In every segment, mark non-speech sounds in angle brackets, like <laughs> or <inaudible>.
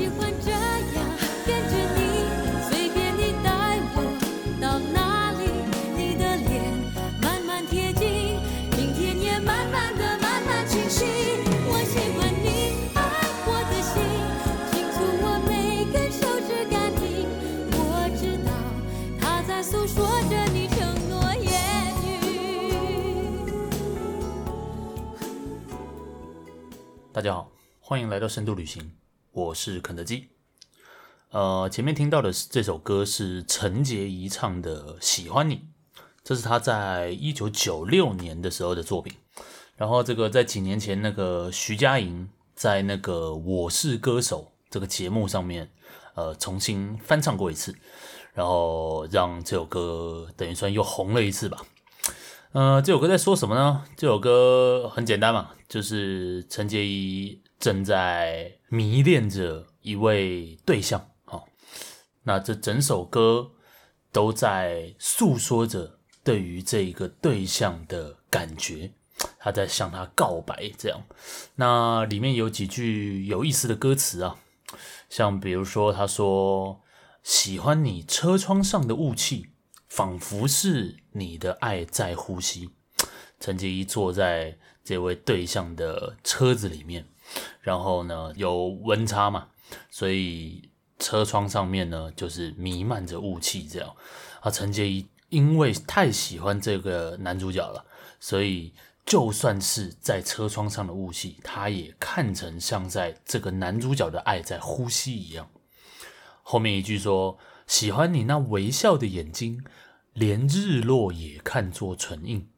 喜欢这样跟着你，随便你带我到哪里，你的脸慢慢贴近，明天也慢慢的慢慢清晰。我喜欢你爱我的心，轻触我每根手指感应，我知道它在诉说着你承诺言语。大家好，欢迎来到深度旅行。我是肯德基，呃，前面听到的是这首歌是陈洁仪唱的《喜欢你》，这是他在一九九六年的时候的作品。然后这个在几年前，那个徐佳莹在那个《我是歌手》这个节目上面，呃，重新翻唱过一次，然后让这首歌等于算又红了一次吧。呃，这首歌在说什么呢？这首歌很简单嘛，就是陈洁仪。正在迷恋着一位对象，好，那这整首歌都在诉说着对于这一个对象的感觉，他在向他告白，这样。那里面有几句有意思的歌词啊，像比如说他说：“喜欢你车窗上的雾气，仿佛是你的爱在呼吸。”陈洁仪坐在这位对象的车子里面。然后呢，有温差嘛，所以车窗上面呢就是弥漫着雾气，这样。啊，陈洁仪因为太喜欢这个男主角了，所以就算是在车窗上的雾气，他也看成像在这个男主角的爱在呼吸一样。后面一句说：“喜欢你那微笑的眼睛，连日落也看作唇印。”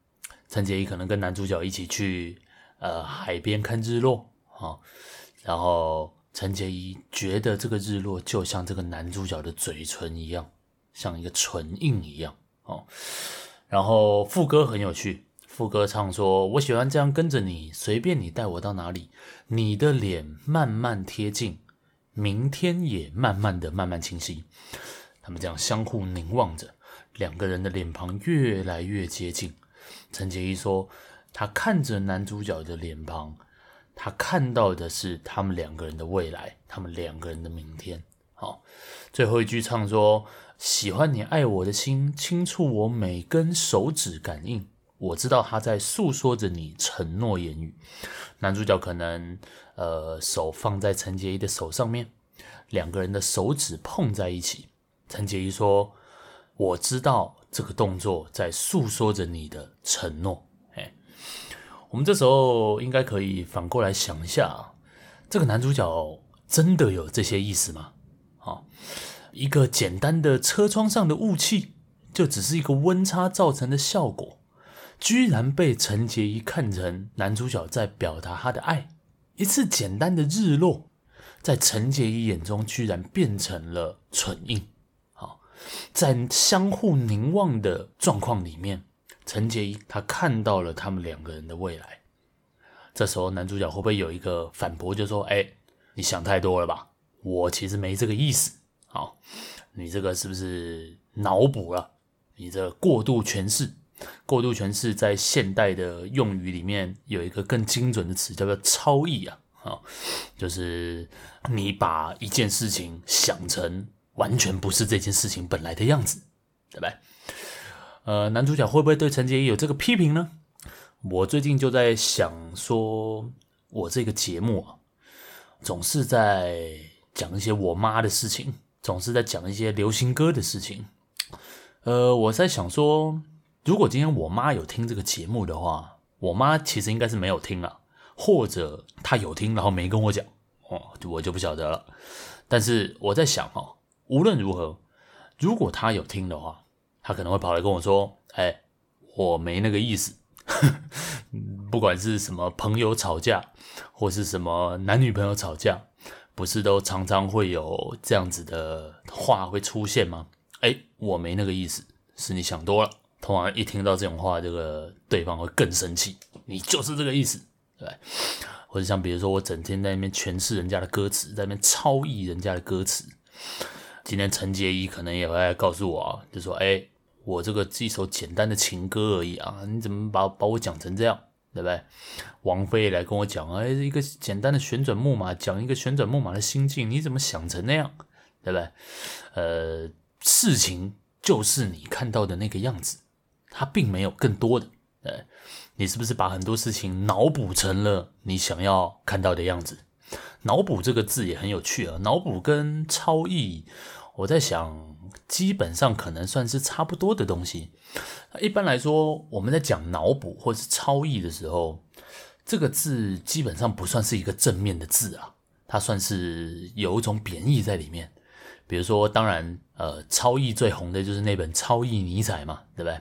陈洁仪可能跟男主角一起去呃海边看日落。啊，然后陈洁仪觉得这个日落就像这个男主角的嘴唇一样，像一个唇印一样哦。然后副歌很有趣，副歌唱说：“我喜欢这样跟着你，随便你带我到哪里，你的脸慢慢贴近，明天也慢慢的慢慢清晰。”他们这样相互凝望着，两个人的脸庞越来越接近。陈洁仪说：“他看着男主角的脸庞。”他看到的是他们两个人的未来，他们两个人的明天。好，最后一句唱说：“喜欢你爱我的心，轻触我每根手指感应。我知道他在诉说着你承诺言语。”男主角可能呃手放在陈洁仪的手上面，两个人的手指碰在一起。陈洁仪说：“我知道这个动作在诉说着你的承诺。”我们这时候应该可以反过来想一下，这个男主角真的有这些意思吗？啊，一个简单的车窗上的雾气，就只是一个温差造成的效果，居然被陈洁仪看成男主角在表达他的爱。一次简单的日落，在陈洁仪眼中居然变成了唇印。好，在相互凝望的状况里面。陈洁仪，他看到了他们两个人的未来。这时候，男主角会不会有一个反驳，就说：“哎，你想太多了吧？我其实没这个意思。好，你这个是不是脑补了？你这过度诠释，过度诠释在现代的用语里面有一个更精准的词，叫做超译啊。好，就是你把一件事情想成完全不是这件事情本来的样子，对吧？”呃，男主角会不会对陈洁仪有这个批评呢？我最近就在想说，我这个节目啊，总是在讲一些我妈的事情，总是在讲一些流行歌的事情。呃，我在想说，如果今天我妈有听这个节目的话，我妈其实应该是没有听啊，或者她有听然后没跟我讲，哦，我就不晓得了。但是我在想哦，无论如何，如果她有听的话。他可能会跑来跟我说：“哎，我没那个意思。<laughs> ”不管是什么朋友吵架，或是什么男女朋友吵架，不是都常常会有这样子的话会出现吗？哎，我没那个意思，是你想多了。通常一听到这种话，这个对方会更生气。你就是这个意思，对。或者像比如说，我整天在那边诠释人家的歌词，在那边超译人家的歌词。今天陈洁仪可能也会告诉我，就说：“哎。”我这个是一首简单的情歌而已啊！你怎么把把我讲成这样对不对？王菲来跟我讲，哎，一个简单的旋转木马，讲一个旋转木马的心境，你怎么想成那样？对不对？呃，事情就是你看到的那个样子，它并没有更多的。对，你是不是把很多事情脑补成了你想要看到的样子？脑补这个字也很有趣啊，脑补跟超意，我在想，基本上可能算是差不多的东西。一般来说，我们在讲脑补或是超忆的时候，这个字基本上不算是一个正面的字啊，它算是有一种贬义在里面。比如说，当然，呃，超忆最红的就是那本《超忆尼采》嘛，对不对？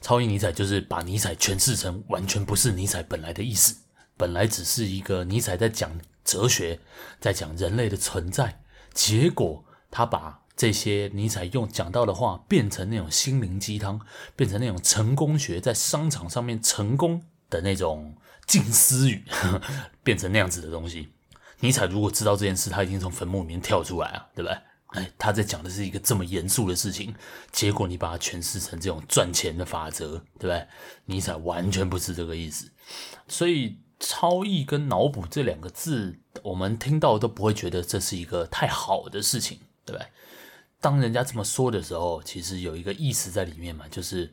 超忆尼采就是把尼采诠释成完全不是尼采本来的意思，本来只是一个尼采在讲哲学，在讲人类的存在，结果他把这些尼采用讲到的话变成那种心灵鸡汤，变成那种成功学在商场上面成功的那种近思语，<laughs> 变成那样子的东西。尼采如果知道这件事，他已经从坟墓里面跳出来啊，对不对？哎，他在讲的是一个这么严肃的事情，结果你把它诠释成这种赚钱的法则，对不对？尼采完全不是这个意思。所以“超忆”跟“脑补”这两个字，我们听到都不会觉得这是一个太好的事情，对不对？当人家这么说的时候，其实有一个意思在里面嘛，就是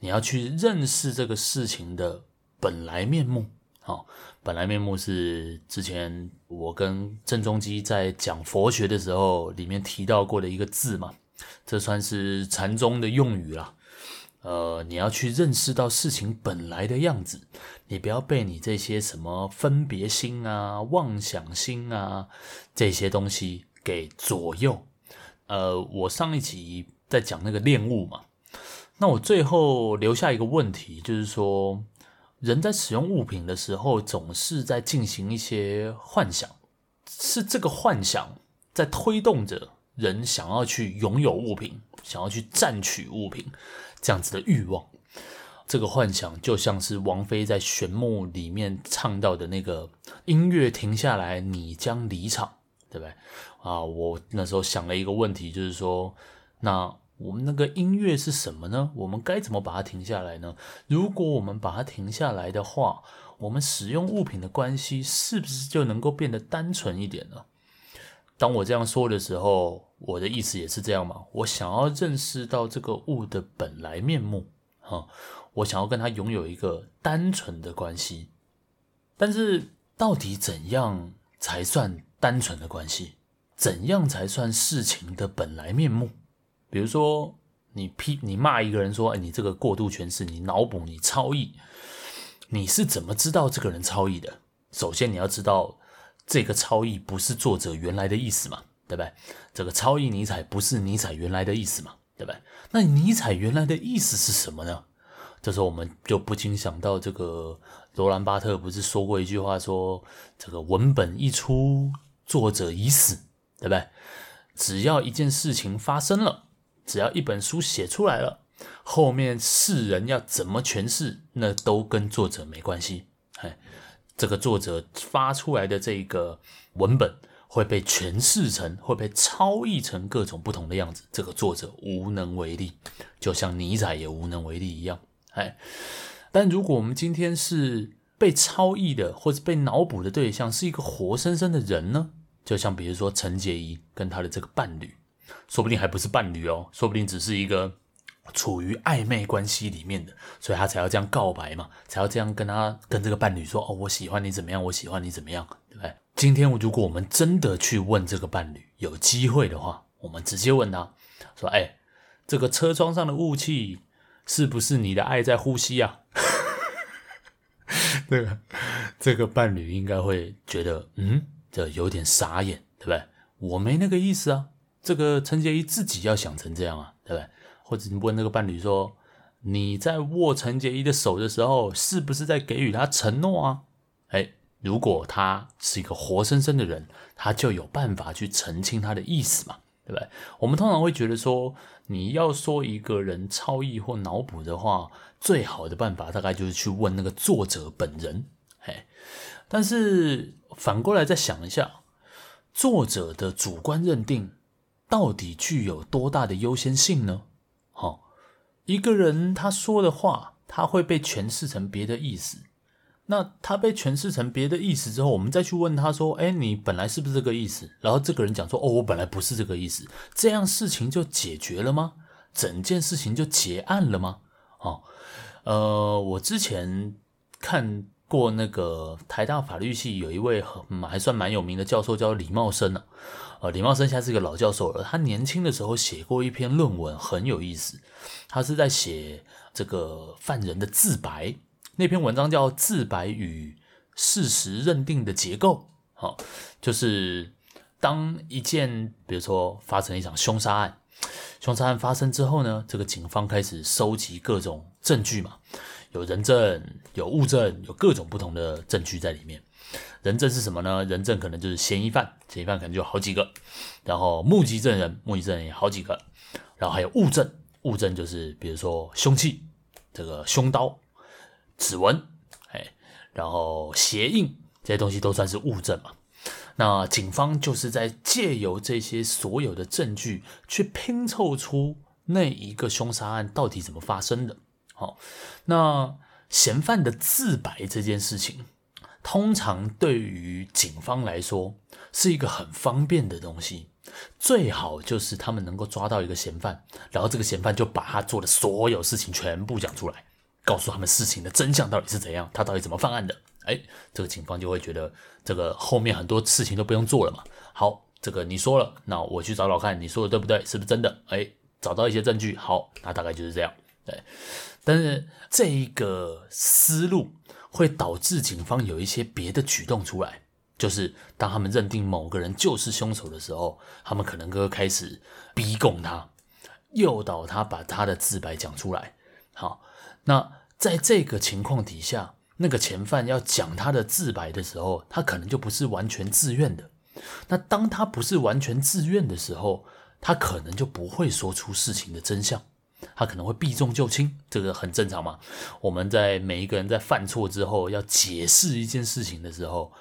你要去认识这个事情的本来面目。好，本来面目是之前我跟郑中基在讲佛学的时候，里面提到过的一个字嘛，这算是禅宗的用语啦。呃，你要去认识到事情本来的样子，你不要被你这些什么分别心啊、妄想心啊这些东西给左右。呃，我上一集在讲那个恋物嘛，那我最后留下一个问题，就是说，人在使用物品的时候，总是在进行一些幻想，是这个幻想在推动着人想要去拥有物品，想要去占取物品这样子的欲望。这个幻想就像是王菲在《旋木》里面唱到的那个音乐停下来，你将离场。对不对啊？我那时候想了一个问题，就是说，那我们那个音乐是什么呢？我们该怎么把它停下来呢？如果我们把它停下来的话，我们使用物品的关系是不是就能够变得单纯一点呢？当我这样说的时候，我的意思也是这样嘛。我想要认识到这个物的本来面目，哈，我想要跟它拥有一个单纯的关系。但是，到底怎样才算单纯的关系，怎样才算事情的本来面目？比如说，你批你骂一个人说：“哎，你这个过度诠释，你脑补，你超忆。”你是怎么知道这个人超忆的？首先，你要知道这个超忆不是作者原来的意思嘛，对不对？这个超忆尼采不是尼采原来的意思嘛，对不对？那尼采原来的意思是什么呢？这时候我们就不禁想到，这个罗兰巴特不是说过一句话：“说这个文本一出。”作者已死，对不对？只要一件事情发生了，只要一本书写出来了，后面世人要怎么诠释，那都跟作者没关系。哎，这个作者发出来的这个文本会被诠释成，会被超译成各种不同的样子，这个作者无能为力，就像尼采也无能为力一样。哎，但如果我们今天是被超译的，或者被脑补的对象是一个活生生的人呢？就像比如说陈洁仪跟他的这个伴侣，说不定还不是伴侣哦，说不定只是一个处于暧昧关系里面的，所以他才要这样告白嘛，才要这样跟他跟这个伴侣说哦，我喜欢你怎么样，我喜欢你怎么样，对不对？今天如果我们真的去问这个伴侣，有机会的话，我们直接问他说，哎，这个车窗上的雾气是不是你的爱在呼吸啊？<laughs> 这个这个伴侣应该会觉得，嗯。这有点傻眼，对不对？我没那个意思啊，这个陈洁仪自己要想成这样啊，对不对？或者你问那个伴侣说，你在握陈洁仪的手的时候，是不是在给予他承诺啊？哎，如果他是一个活生生的人，他就有办法去澄清他的意思嘛，对不对？我们通常会觉得说，你要说一个人超意或脑补的话，最好的办法大概就是去问那个作者本人，哎。但是反过来再想一下，作者的主观认定到底具有多大的优先性呢？好，一个人他说的话，他会被诠释成别的意思，那他被诠释成别的意思之后，我们再去问他说：“哎，你本来是不是这个意思？”然后这个人讲说：“哦，我本来不是这个意思。”这样事情就解决了吗？整件事情就结案了吗？哦，呃，我之前看过那个台大法律系有一位很还算蛮有名的教授，叫李茂生啊。呃，李茂生现在是一个老教授了。他年轻的时候写过一篇论文，很有意思。他是在写这个犯人的自白，那篇文章叫《自白与事实认定的结构》。好，就是当一件，比如说发生一场凶杀案，凶杀案发生之后呢，这个警方开始收集各种证据嘛，有人证、有物证、有各种不同的证据在里面。人证是什么呢？人证可能就是嫌疑犯，嫌疑犯可能就好几个，然后目击证人，目击证人也好几个，然后还有物证，物证就是比如说凶器，这个凶刀、指纹，哎，然后鞋印这些东西都算是物证嘛。那警方就是在借由这些所有的证据去拼凑出那一个凶杀案到底怎么发生的。好，那嫌犯的自白这件事情。通常对于警方来说是一个很方便的东西，最好就是他们能够抓到一个嫌犯，然后这个嫌犯就把他做的所有事情全部讲出来，告诉他们事情的真相到底是怎样，他到底怎么犯案的。哎，这个警方就会觉得这个后面很多事情都不用做了嘛。好，这个你说了，那我去找找看，你说的对不对，是不是真的？哎，找到一些证据，好，那大概就是这样。对，但是这一个思路。会导致警方有一些别的举动出来，就是当他们认定某个人就是凶手的时候，他们可能会开始逼供他，诱导他把他的自白讲出来。好，那在这个情况底下，那个嫌犯要讲他的自白的时候，他可能就不是完全自愿的。那当他不是完全自愿的时候，他可能就不会说出事情的真相。他可能会避重就轻，这个很正常嘛。我们在每一个人在犯错之后要解释一件事情的时候，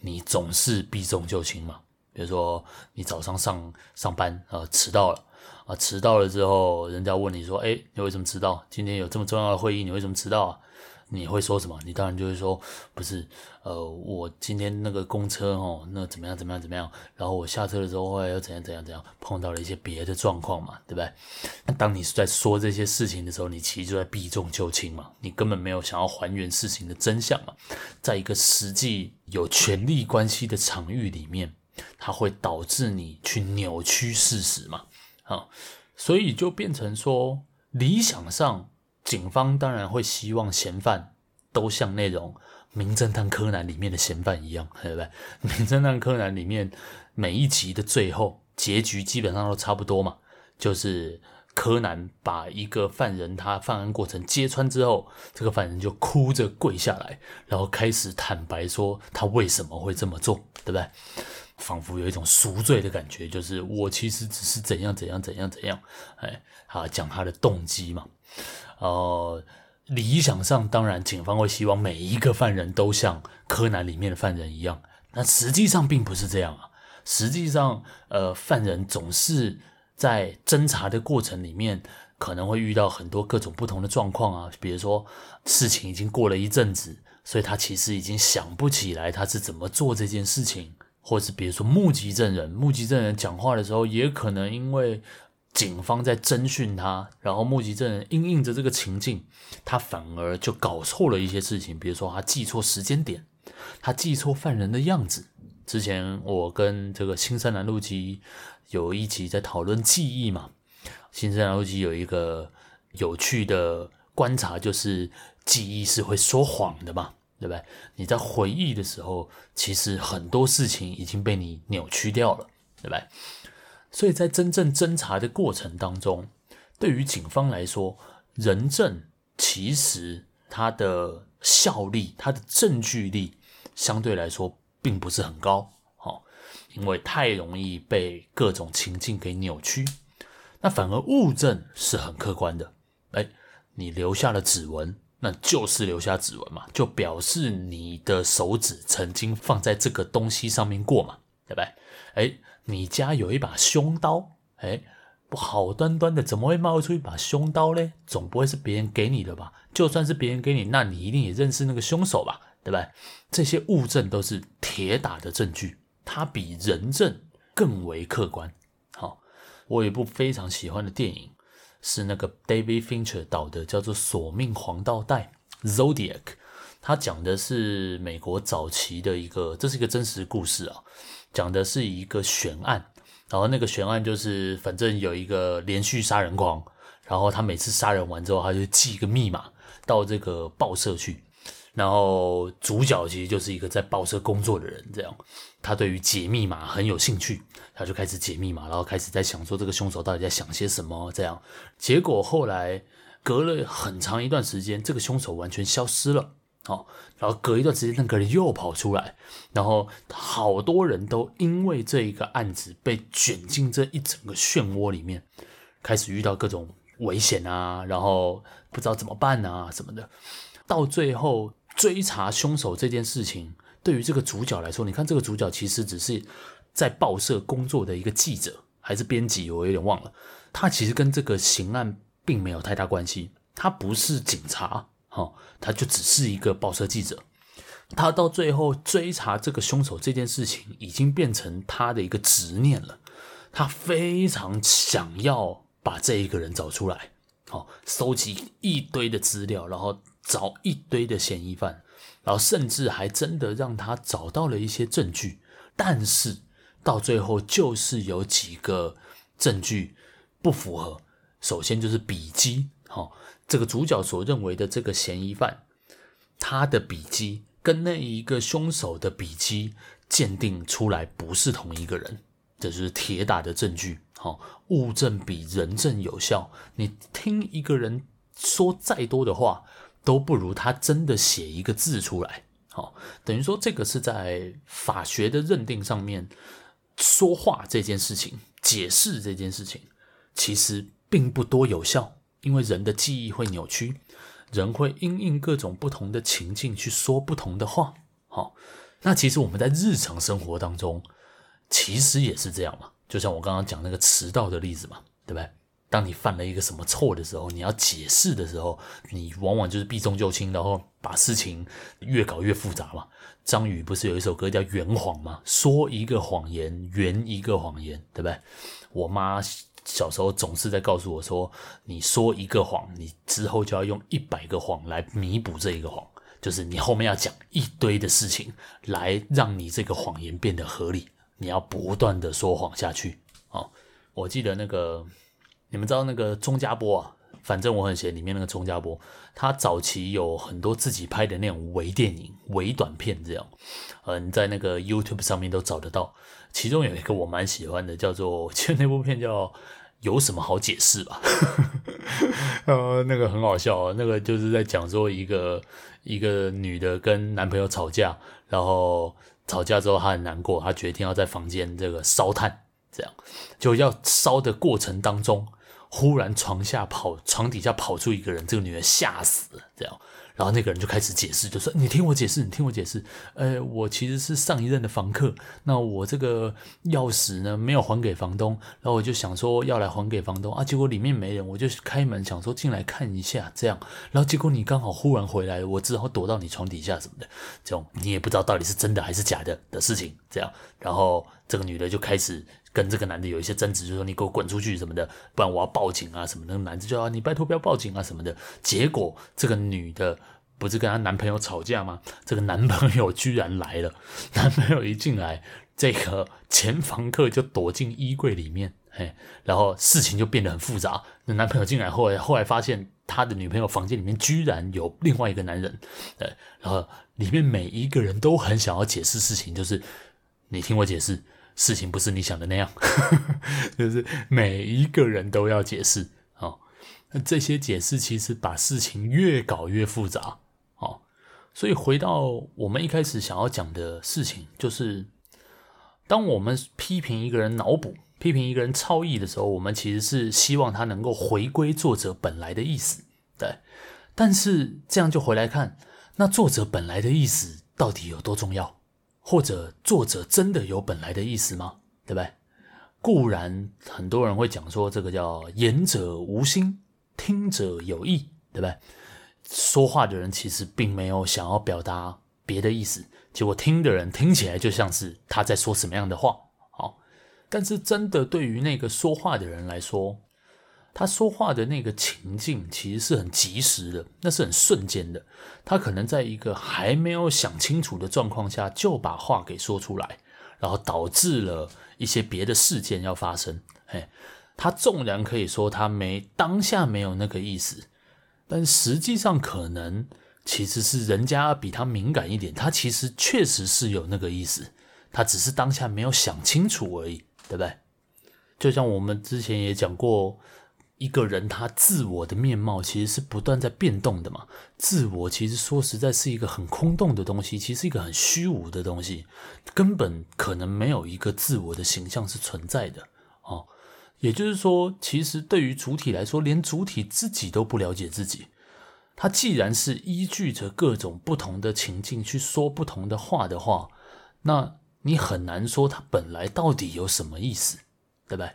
你总是避重就轻嘛。比如说你早上上上班啊，呃，迟到了啊，迟到了之后，人家问你说：“诶，你为什么迟到？今天有这么重要的会议，你为什么迟到啊？”你会说什么？你当然就会说，不是，呃，我今天那个公车哦，那怎么样怎么样怎么样？然后我下车的时候后来又怎样怎样怎样，碰到了一些别的状况嘛，对不对？那当你是在说这些事情的时候，你其实就在避重就轻嘛，你根本没有想要还原事情的真相嘛。在一个实际有权力关系的场域里面，它会导致你去扭曲事实嘛，啊，所以就变成说，理想上。警方当然会希望嫌犯都像那种《名侦探柯南》里面的嫌犯一样，对不对？<laughs>《名侦探柯南》里面每一集的最后结局基本上都差不多嘛，就是柯南把一个犯人他犯案过程揭穿之后，这个犯人就哭着跪下来，然后开始坦白说他为什么会这么做，对不对？<laughs> 仿佛有一种赎罪的感觉，就是我其实只是怎样怎样怎样怎样，哎，啊，讲他的动机嘛。呃，理想上当然，警方会希望每一个犯人都像柯南里面的犯人一样，但实际上并不是这样啊。实际上，呃，犯人总是在侦查的过程里面，可能会遇到很多各种不同的状况啊。比如说，事情已经过了一阵子，所以他其实已经想不起来他是怎么做这件事情，或是比如说目击证人，目击证人讲话的时候，也可能因为。警方在侦讯他，然后目击证人应应着这个情境，他反而就搞错了一些事情，比如说他记错时间点，他记错犯人的样子。之前我跟这个新生南路基有一集在讨论记忆嘛，新生南路基有一个有趣的观察，就是记忆是会说谎的嘛，对不对？你在回忆的时候，其实很多事情已经被你扭曲掉了，对不对？所以在真正侦查的过程当中，对于警方来说，人证其实它的效力、它的证据力相对来说并不是很高，哦，因为太容易被各种情境给扭曲。那反而物证是很客观的，哎，你留下了指纹，那就是留下指纹嘛，就表示你的手指曾经放在这个东西上面过嘛，对不对？哎。你家有一把凶刀，哎，不好端端的怎么会冒出一把凶刀嘞？总不会是别人给你的吧？就算是别人给你，那你一定也认识那个凶手吧？对吧？这些物证都是铁打的证据，它比人证更为客观。好，我有一部非常喜欢的电影，是那个 David Fincher 导的，叫做《索命黄道带》（Zodiac）。它讲的是美国早期的一个，这是一个真实故事啊，讲的是一个悬案。然后那个悬案就是，反正有一个连续杀人狂，然后他每次杀人完之后，他就记一个密码到这个报社去。然后主角其实就是一个在报社工作的人，这样他对于解密码很有兴趣，他就开始解密码，然后开始在想说这个凶手到底在想些什么。这样结果后来隔了很长一段时间，这个凶手完全消失了。好，然后隔一段时间，那个人又跑出来，然后好多人都因为这一个案子被卷进这一整个漩涡里面，开始遇到各种危险啊，然后不知道怎么办啊什么的。到最后追查凶手这件事情，对于这个主角来说，你看这个主角其实只是在报社工作的一个记者还是编辑，我有点忘了。他其实跟这个刑案并没有太大关系，他不是警察。好，他就只是一个报社记者，他到最后追查这个凶手这件事情，已经变成他的一个执念了。他非常想要把这一个人找出来，好，收集一堆的资料，然后找一堆的嫌疑犯，然后甚至还真的让他找到了一些证据。但是到最后，就是有几个证据不符合。首先就是笔迹，好。这个主角所认为的这个嫌疑犯，他的笔迹跟那一个凶手的笔迹鉴定出来不是同一个人，这是铁打的证据。好，物证比人证有效。你听一个人说再多的话，都不如他真的写一个字出来。好，等于说这个是在法学的认定上面，说话这件事情，解释这件事情，其实并不多有效。因为人的记忆会扭曲，人会因应各种不同的情境去说不同的话。好，那其实我们在日常生活当中，其实也是这样嘛。就像我刚刚讲那个迟到的例子嘛，对不对？当你犯了一个什么错的时候，你要解释的时候，你往往就是避重就轻，然后把事情越搞越复杂嘛。张宇不是有一首歌叫《圆谎》吗？说一个谎言，圆一个谎言，对不对？我妈。小时候总是在告诉我说：“你说一个谎，你之后就要用一百个谎来弥补这一个谎，就是你后面要讲一堆的事情来让你这个谎言变得合理。你要不断的说谎下去。”哦，我记得那个你们知道那个钟家波啊，反正我很闲里面那个钟家波，他早期有很多自己拍的那种微电影、微短片，这样，嗯，在那个 YouTube 上面都找得到。其中有一个我蛮喜欢的，叫做 <laughs> 其实那部片叫。有什么好解释吧？<laughs> 呃，那个很好笑，那个就是在讲说一个一个女的跟男朋友吵架，然后吵架之后她很难过，她决定要在房间这个烧炭，这样就要烧的过程当中，忽然床下跑床底下跑出一个人，这个女人吓死了，这样。然后那个人就开始解释，就说：“你听我解释，你听我解释。呃，我其实是上一任的房客，那我这个钥匙呢没有还给房东，然后我就想说要来还给房东啊，结果里面没人，我就开门想说进来看一下，这样，然后结果你刚好忽然回来，我只好躲到你床底下什么的，这种你也不知道到底是真的还是假的的事情，这样，然后这个女的就开始。”跟这个男的有一些争执，就说你给我滚出去什么的，不然我要报警啊什么的。那男的就说你拜托不要报警啊什么的。结果这个女的不是跟她男朋友吵架吗？这个男朋友居然来了，男朋友一进来，这个前房客就躲进衣柜里面，嘿，然后事情就变得很复杂。那男朋友进来后来，后来发现他的女朋友房间里面居然有另外一个男人，对，然后里面每一个人都很想要解释事情，就是你听我解释。事情不是你想的那样，<laughs> 就是每一个人都要解释。哦，这些解释其实把事情越搞越复杂。哦，所以回到我们一开始想要讲的事情，就是当我们批评一个人脑补、批评一个人超译的时候，我们其实是希望他能够回归作者本来的意思。对，但是这样就回来看，那作者本来的意思到底有多重要？或者作者真的有本来的意思吗？对不对？固然很多人会讲说这个叫言者无心，听者有意，对不对？说话的人其实并没有想要表达别的意思，结果听的人听起来就像是他在说什么样的话。好，但是真的对于那个说话的人来说，他说话的那个情境其实是很及时的，那是很瞬间的。他可能在一个还没有想清楚的状况下就把话给说出来，然后导致了一些别的事件要发生。嘿，他纵然可以说他没当下没有那个意思，但实际上可能其实是人家比他敏感一点，他其实确实是有那个意思，他只是当下没有想清楚而已，对不对？就像我们之前也讲过。一个人他自我的面貌其实是不断在变动的嘛。自我其实说实在是一个很空洞的东西，其实一个很虚无的东西，根本可能没有一个自我的形象是存在的哦。也就是说，其实对于主体来说，连主体自己都不了解自己。他既然是依据着各种不同的情境去说不同的话的话，那你很难说他本来到底有什么意思，对不对？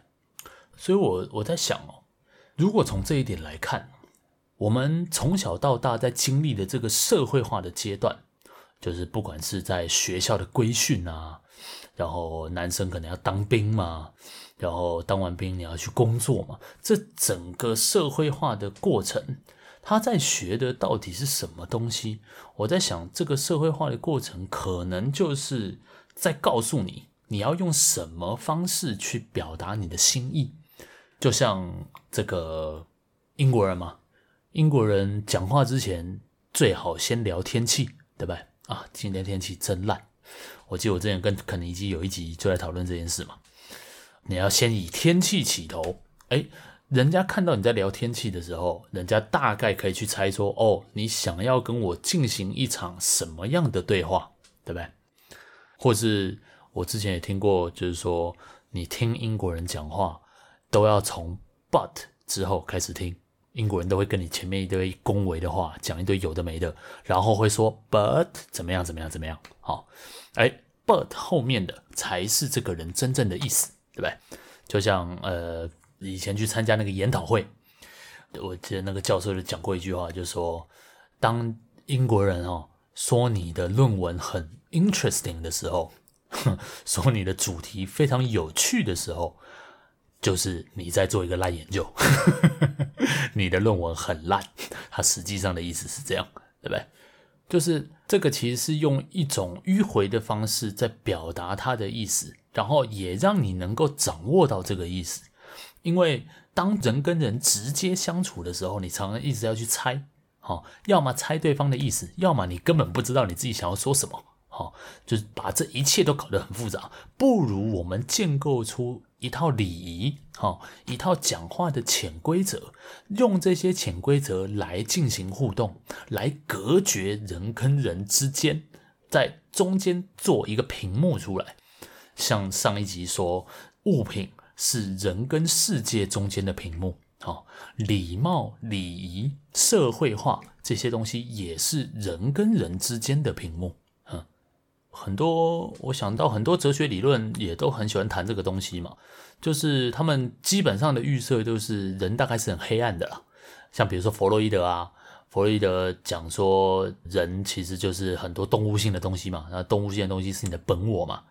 所以我我在想哦。如果从这一点来看，我们从小到大在经历的这个社会化的阶段，就是不管是在学校的规训啊，然后男生可能要当兵嘛，然后当完兵你要去工作嘛，这整个社会化的过程，他在学的到底是什么东西？我在想，这个社会化的过程可能就是在告诉你，你要用什么方式去表达你的心意。就像这个英国人嘛，英国人讲话之前最好先聊天气，对吧？啊，今天天气真烂。我记得我之前跟肯尼基有一集就在讨论这件事嘛。你要先以天气起头，诶，人家看到你在聊天气的时候，人家大概可以去猜说，哦，你想要跟我进行一场什么样的对话，对不对？或是我之前也听过，就是说你听英国人讲话。都要从 but 之后开始听，英国人都会跟你前面一堆恭维的话，讲一堆有的没的，然后会说 but 怎么样怎么样怎么样，好，哎，but 后面的才是这个人真正的意思，对不对？就像呃，以前去参加那个研讨会，我记得那个教授就讲过一句话，就是说，当英国人哦说你的论文很 interesting 的时候，<laughs> 说你的主题非常有趣的时候。就是你在做一个烂研究，<laughs> 你的论文很烂，它实际上的意思是这样，对不对？就是这个其实是用一种迂回的方式在表达它的意思，然后也让你能够掌握到这个意思。因为当人跟人直接相处的时候，你常常一直要去猜，好，要么猜对方的意思，要么你根本不知道你自己想要说什么，好，就是把这一切都搞得很复杂。不如我们建构出。一套礼仪，哈，一套讲话的潜规则，用这些潜规则来进行互动，来隔绝人跟人之间，在中间做一个屏幕出来。像上一集说，物品是人跟世界中间的屏幕，哈，礼貌、礼仪、社会化这些东西也是人跟人之间的屏幕。很多，我想到很多哲学理论也都很喜欢谈这个东西嘛，就是他们基本上的预设就是人大概是很黑暗的啦，像比如说弗洛伊德啊，弗洛伊德讲说人其实就是很多动物性的东西嘛，那动物性的东西是你的本我嘛。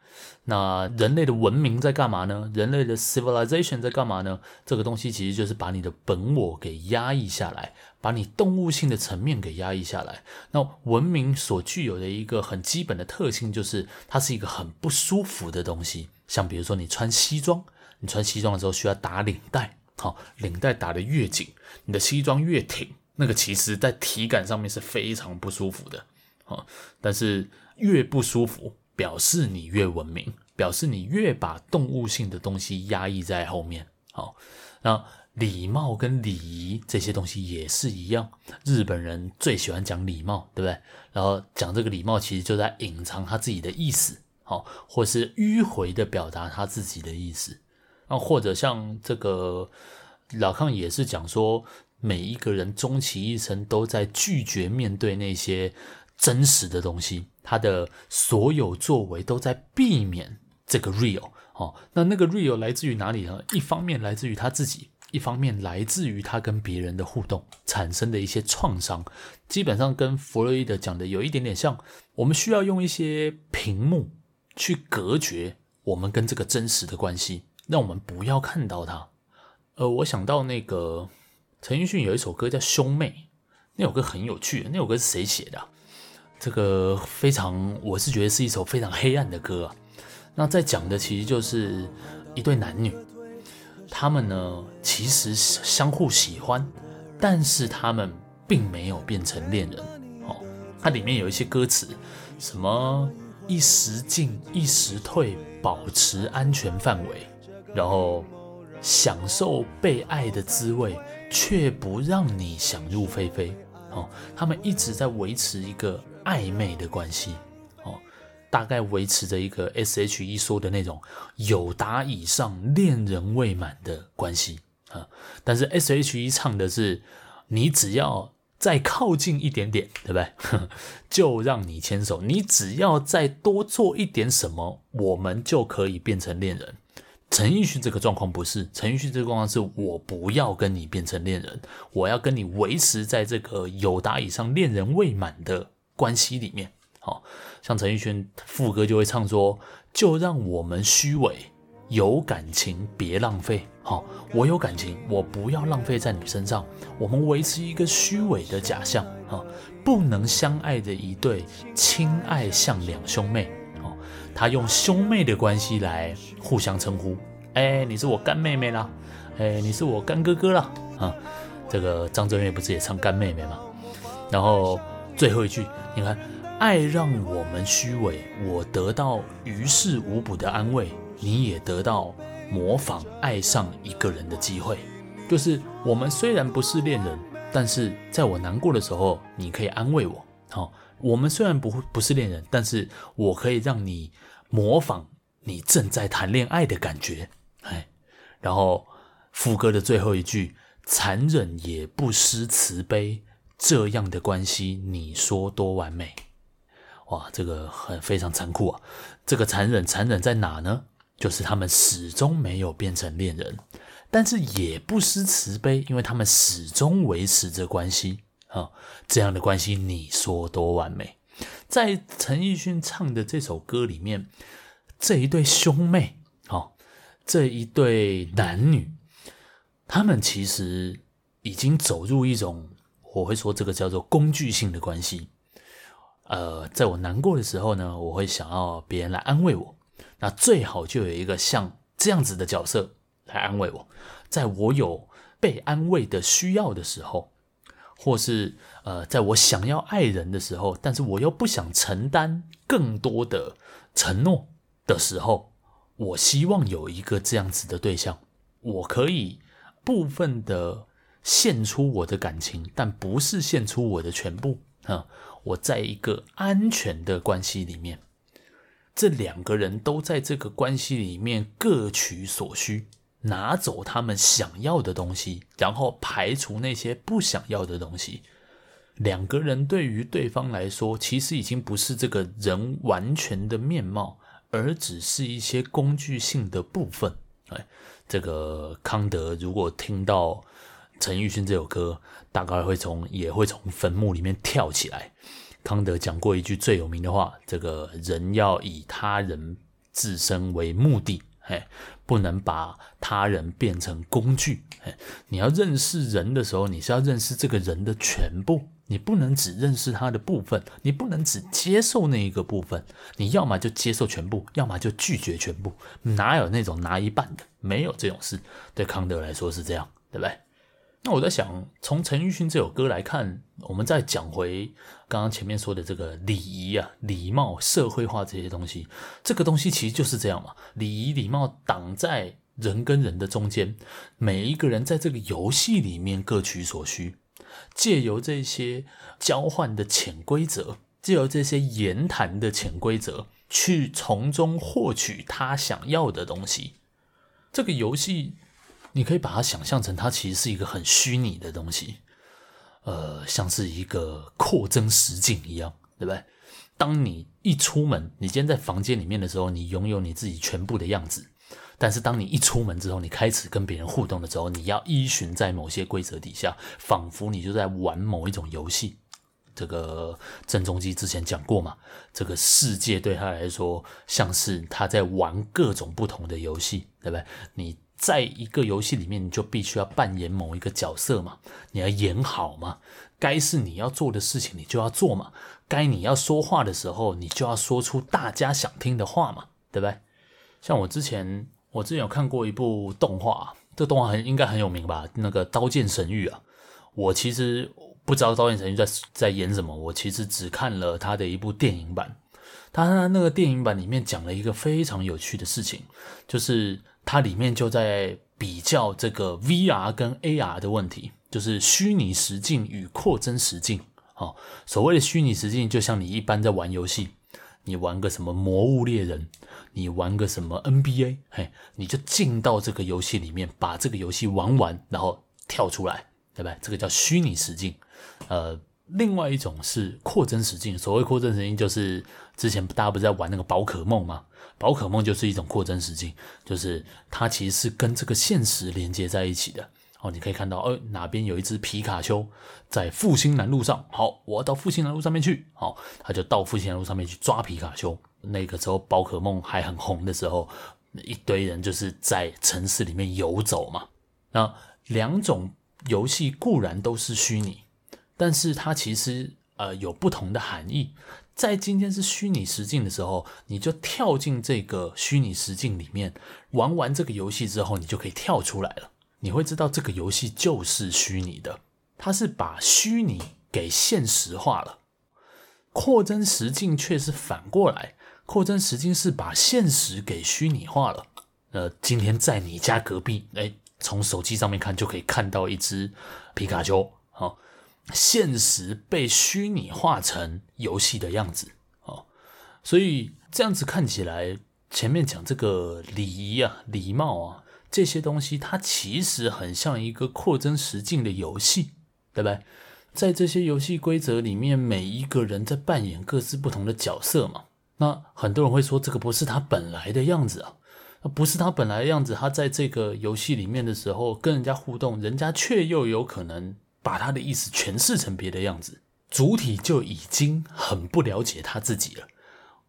那人类的文明在干嘛呢？人类的 civilization 在干嘛呢？这个东西其实就是把你的本我给压抑下来，把你动物性的层面给压抑下来。那文明所具有的一个很基本的特性，就是它是一个很不舒服的东西。像比如说你穿西装，你穿西装的时候需要打领带，好，领带打得越紧，你的西装越挺，那个其实在体感上面是非常不舒服的，好，但是越不舒服。表示你越文明，表示你越把动物性的东西压抑在后面。好，那礼貌跟礼仪这些东西也是一样。日本人最喜欢讲礼貌，对不对？然后讲这个礼貌，其实就在隐藏他自己的意思，好，或是迂回的表达他自己的意思。那或者像这个老康也是讲说，每一个人终其一生都在拒绝面对那些。真实的东西，他的所有作为都在避免这个 real 哦。那那个 real 来自于哪里呢？一方面来自于他自己，一方面来自于他跟别人的互动产生的一些创伤，基本上跟弗洛伊德讲的有一点点像。我们需要用一些屏幕去隔绝我们跟这个真实的关系，让我们不要看到它。呃，我想到那个陈奕迅有一首歌叫《兄妹》，那首歌很有趣。那首歌是谁写的？这个非常，我是觉得是一首非常黑暗的歌啊。那在讲的其实就是一对男女。他们呢，其实相互喜欢，但是他们并没有变成恋人。哦，它里面有一些歌词，什么一时进一时退，保持安全范围，然后享受被爱的滋味，却不让你想入非非。哦，他们一直在维持一个暧昧的关系。哦大概维持着一个 S.H.E 说的那种友达以上恋人未满的关系啊，但是 S.H.E 唱的是你只要再靠近一点点，对不对？<laughs> 就让你牵手，你只要再多做一点什么，我们就可以变成恋人。陈奕迅这个状况不是，陈奕迅这个状况是我不要跟你变成恋人，我要跟你维持在这个友达以上恋人未满的关系里面。好，像陈奕迅副歌就会唱说：“就让我们虚伪，有感情别浪费。好，我有感情，我不要浪费在你身上。我们维持一个虚伪的假象，啊，不能相爱的一对，亲爱像两兄妹。哦，他用兄妹的关系来互相称呼。哎，你是我干妹妹啦，哎，你是我干哥哥啦。啊，这个张震岳不是也唱干妹妹吗？然后最后一句，你看。”爱让我们虚伪，我得到于事无补的安慰，你也得到模仿爱上一个人的机会。就是我们虽然不是恋人，但是在我难过的时候，你可以安慰我。好，我们虽然不不是恋人，但是我可以让你模仿你正在谈恋爱的感觉。哎，然后副歌的最后一句，残忍也不失慈悲，这样的关系，你说多完美？哇，这个很非常残酷啊！这个残忍，残忍在哪呢？就是他们始终没有变成恋人，但是也不失慈悲，因为他们始终维持着关系啊。这样的关系，你说多完美？在陈奕迅唱的这首歌里面，这一对兄妹，哦，这一对男女，他们其实已经走入一种，我会说这个叫做工具性的关系。呃，在我难过的时候呢，我会想要别人来安慰我，那最好就有一个像这样子的角色来安慰我。在我有被安慰的需要的时候，或是呃，在我想要爱人的时候，但是我又不想承担更多的承诺的时候，我希望有一个这样子的对象，我可以部分的献出我的感情，但不是献出我的全部啊。我在一个安全的关系里面，这两个人都在这个关系里面各取所需，拿走他们想要的东西，然后排除那些不想要的东西。两个人对于对方来说，其实已经不是这个人完全的面貌，而只是一些工具性的部分。哎，这个康德如果听到陈奕迅这首歌，大概会从也会从坟墓里面跳起来。康德讲过一句最有名的话：“这个人要以他人自身为目的，哎，不能把他人变成工具。哎，你要认识人的时候，你是要认识这个人的全部，你不能只认识他的部分，你不能只接受那一个部分，你要么就接受全部，要么就拒绝全部。哪有那种拿一半的？没有这种事。对康德来说是这样，对不对？”那我在想，从陈奕迅这首歌来看，我们再讲回刚刚前面说的这个礼仪啊、礼貌、社会化这些东西，这个东西其实就是这样嘛。礼仪、礼貌挡在人跟人的中间，每一个人在这个游戏里面各取所需，借由这些交换的潜规则，借由这些言谈的潜规则，去从中获取他想要的东西。这个游戏。你可以把它想象成，它其实是一个很虚拟的东西，呃，像是一个扩增实境一样，对不对？当你一出门，你今天在房间里面的时候，你拥有你自己全部的样子，但是当你一出门之后，你开始跟别人互动的时候，你要依循在某些规则底下，仿佛你就在玩某一种游戏。这个郑中基之前讲过嘛，这个世界对他来说像是他在玩各种不同的游戏，对不对？你在一个游戏里面，你就必须要扮演某一个角色嘛，你要演好嘛，该是你要做的事情你就要做嘛，该你要说话的时候，你就要说出大家想听的话嘛，对不对？像我之前，我之前有看过一部动画，这动画很应该很有名吧？那个《刀剑神域》啊，我其实。不知道《刀剑神域》在在演什么，我其实只看了他的一部电影版。他那个电影版里面讲了一个非常有趣的事情，就是它里面就在比较这个 VR 跟 AR 的问题，就是虚拟实境与扩增实境。哦，所谓的虚拟实境，就像你一般在玩游戏，你玩个什么《魔物猎人》，你玩个什么 NBA，嘿，你就进到这个游戏里面，把这个游戏玩完，然后跳出来，对吧？这个叫虚拟实境。呃，另外一种是扩增实境。所谓扩增实境，就是之前大家不是在玩那个宝可梦吗？宝可梦就是一种扩增实境，就是它其实是跟这个现实连接在一起的。哦，你可以看到，呃，哪边有一只皮卡丘在复兴南路上。好，我要到复兴南路上面去。好，他就到复兴南路上面去抓皮卡丘。那个时候宝可梦还很红的时候，一堆人就是在城市里面游走嘛。那两种游戏固然都是虚拟。但是它其实呃有不同的含义。在今天是虚拟实境的时候，你就跳进这个虚拟实境里面，玩完这个游戏之后，你就可以跳出来了。你会知道这个游戏就是虚拟的，它是把虚拟给现实化了。扩增实境却是反过来，扩增实境是把现实给虚拟化了。呃，今天在你家隔壁，哎，从手机上面看就可以看到一只皮卡丘，好。现实被虚拟化成游戏的样子哦，所以这样子看起来，前面讲这个礼仪啊、礼貌啊这些东西，它其实很像一个扩增实境的游戏，对不对？在这些游戏规则里面，每一个人在扮演各自不同的角色嘛。那很多人会说，这个不是他本来的样子啊，不是他本来的样子。他在这个游戏里面的时候，跟人家互动，人家却又有可能。把他的意思诠释成别的样子，主体就已经很不了解他自己了，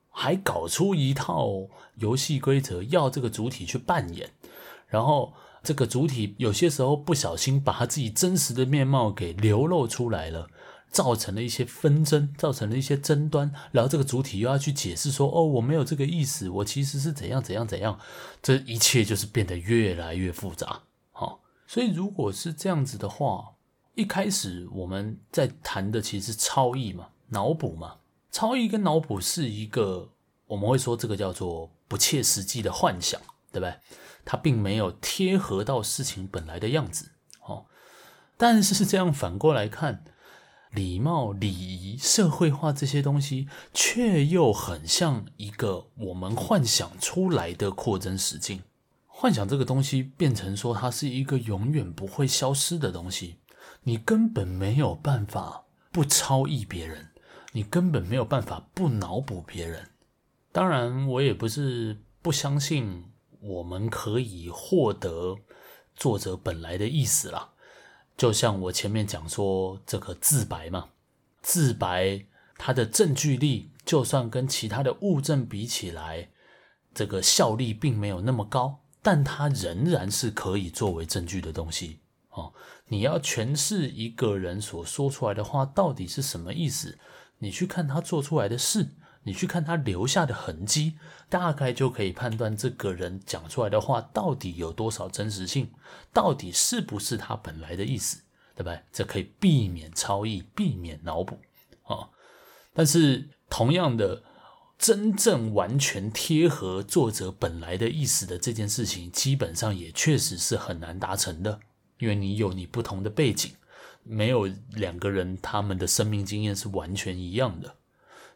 还搞出一套游戏规则要这个主体去扮演，然后这个主体有些时候不小心把他自己真实的面貌给流露出来了，造成了一些纷争，造成了一些争端，然后这个主体又要去解释说：“哦，我没有这个意思，我其实是怎样怎样怎样。”这一切就是变得越来越复杂。好，所以如果是这样子的话。一开始我们在谈的其实是超意嘛，脑补嘛。超意跟脑补是一个，我们会说这个叫做不切实际的幻想，对不对？它并没有贴合到事情本来的样子。哦，但是这样反过来看，礼貌、礼仪、社会化这些东西，却又很像一个我们幻想出来的扩增实境。幻想这个东西变成说它是一个永远不会消失的东西。你根本没有办法不超译别人，你根本没有办法不脑补别人。当然，我也不是不相信我们可以获得作者本来的意思啦。就像我前面讲说，这个自白嘛，自白它的证据力，就算跟其他的物证比起来，这个效力并没有那么高，但它仍然是可以作为证据的东西。哦，你要诠释一个人所说出来的话到底是什么意思？你去看他做出来的事，你去看他留下的痕迹，大概就可以判断这个人讲出来的话到底有多少真实性，到底是不是他本来的意思，对吧？这可以避免超译，避免脑补啊。但是同样的，真正完全贴合作者本来的意思的这件事情，基本上也确实是很难达成的。因为你有你不同的背景，没有两个人他们的生命经验是完全一样的，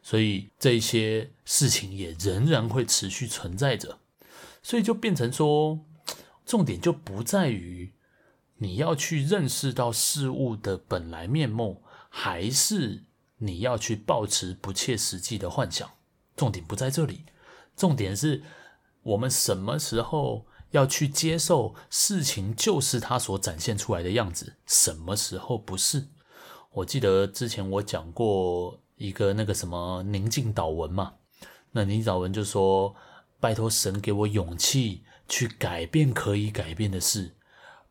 所以这些事情也仍然会持续存在着，所以就变成说，重点就不在于你要去认识到事物的本来面目，还是你要去抱持不切实际的幻想，重点不在这里，重点是我们什么时候要去接受事情就是它所展现出来的样子，什么时候不是？我记得之前我讲过一个那个什么宁静祷文嘛，那宁静祷文就说：拜托神给我勇气去改变可以改变的事，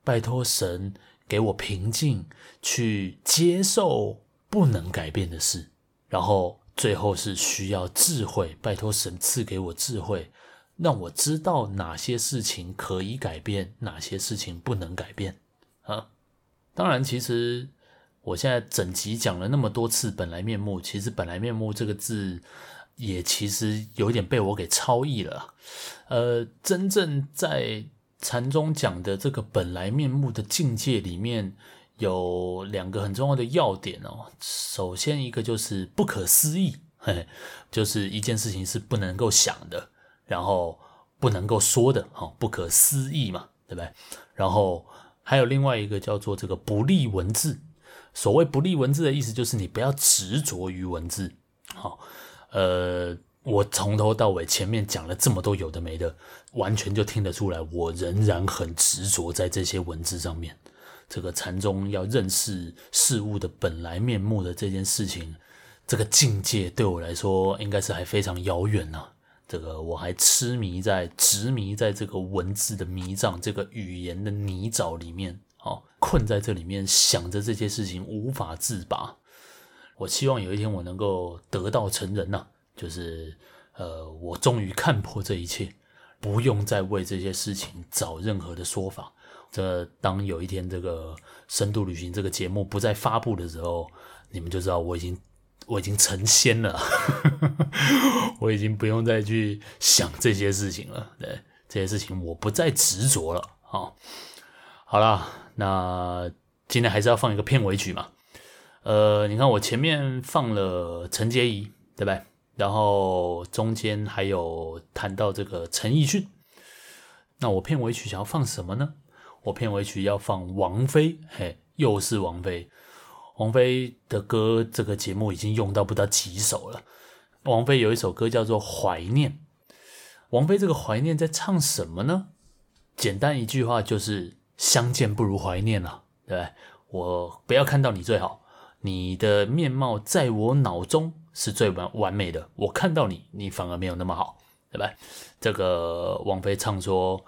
拜托神给我平静去接受不能改变的事，然后最后是需要智慧，拜托神赐给我智慧。让我知道哪些事情可以改变，哪些事情不能改变啊！当然，其实我现在整集讲了那么多次“本来面目”，其实“本来面目”这个字也其实有点被我给超译了。呃，真正在禅宗讲的这个“本来面目”的境界里面，有两个很重要的要点哦。首先，一个就是不可思议，嘿嘿，就是一件事情是不能够想的。然后不能够说的，哈，不可思议嘛，对不对？然后还有另外一个叫做这个不利文字。所谓不利文字的意思，就是你不要执着于文字。好，呃，我从头到尾前面讲了这么多有的没的，完全就听得出来，我仍然很执着在这些文字上面。这个禅宗要认识事物的本来面目的这件事情，这个境界对我来说，应该是还非常遥远呢。这个我还痴迷在、执迷在这个文字的迷障、这个语言的泥沼里面，哦，困在这里面，想着这些事情无法自拔。我希望有一天我能够得道成人呐、就是呃，我终于看破这一切，不用再为这些事情找任何的说法。这当有一天这个深度旅行这个节目不再发布的时候，你们就知道我已经。我已经成仙了，<laughs> 我已经不用再去想这些事情了。对，这些事情我不再执着了。好，好了，那今天还是要放一个片尾曲嘛。呃，你看我前面放了陈洁仪，对不对？然后中间还有谈到这个陈奕迅。那我片尾曲想要放什么呢？我片尾曲要放王菲，嘿，又是王菲。王菲的歌，这个节目已经用到不知道几首了。王菲有一首歌叫做《怀念》。王菲这个怀念在唱什么呢？简单一句话就是“相见不如怀念”了，对不对？我不要看到你最好，你的面貌在我脑中是最完完美的。我看到你，你反而没有那么好，对吧？这个王菲唱说：“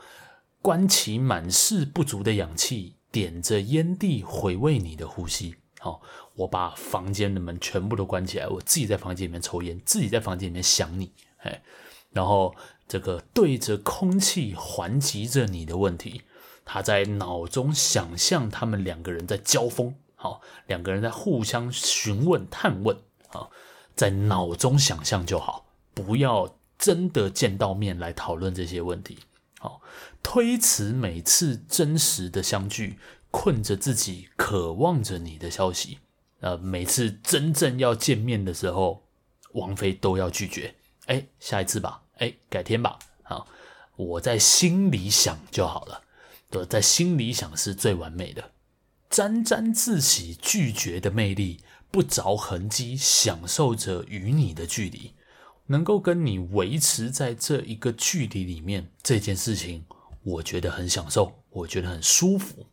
关起满室不足的氧气，点着烟蒂回味你的呼吸。”好，我把房间的门全部都关起来，我自己在房间里面抽烟，自己在房间里面想你，哎，然后这个对着空气还击着你的问题，他在脑中想象他们两个人在交锋，好，两个人在互相询问探问，啊，在脑中想象就好，不要真的见到面来讨论这些问题，好，推迟每次真实的相聚。困着自己，渴望着你的消息。呃，每次真正要见面的时候，王菲都要拒绝。哎，下一次吧，哎，改天吧。好，我在心里想就好了。对，在心里想是最完美的。沾沾自喜，拒绝的魅力，不着痕迹，享受着与你的距离，能够跟你维持在这一个距离里面，这件事情我觉得很享受，我觉得很舒服。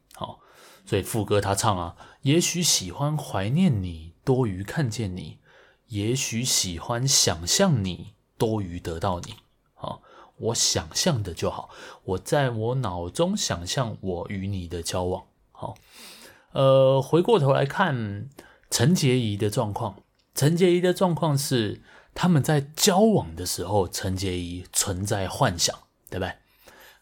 所以副歌他唱啊，也许喜欢怀念你多于看见你，也许喜欢想象你多于得到你。好，我想象的就好，我在我脑中想象我与你的交往。好，呃，回过头来看陈洁仪的状况，陈洁仪的状况是他们在交往的时候，陈洁仪存在幻想，对不对？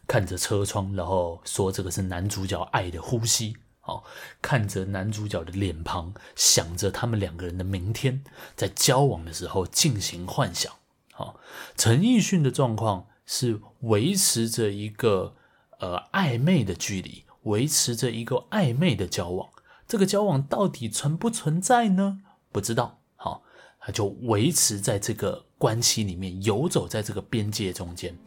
看着车窗，然后说这个是男主角爱的呼吸。好，看着男主角的脸庞，想着他们两个人的明天，在交往的时候进行幻想。好，陈奕迅的状况是维持着一个呃暧昧的距离，维持着一个暧昧的交往。这个交往到底存不存在呢？不知道。好，他就维持在这个关系里面，游走在这个边界中间。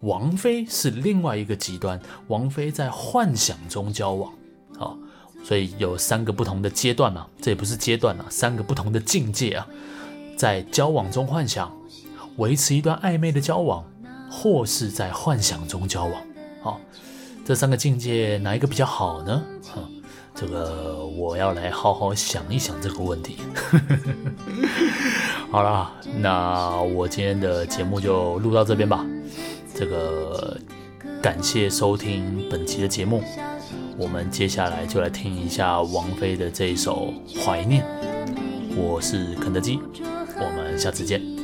王菲是另外一个极端，王菲在幻想中交往。好。所以有三个不同的阶段嘛，这也不是阶段啊，三个不同的境界啊，在交往中幻想，维持一段暧昧的交往，或是在幻想中交往，好，这三个境界哪一个比较好呢？这个我要来好好想一想这个问题。<laughs> 好啦，那我今天的节目就录到这边吧。这个感谢收听本期的节目，我们接下来就来听一下王菲的这一首《怀念》。我是肯德基，我们下次见。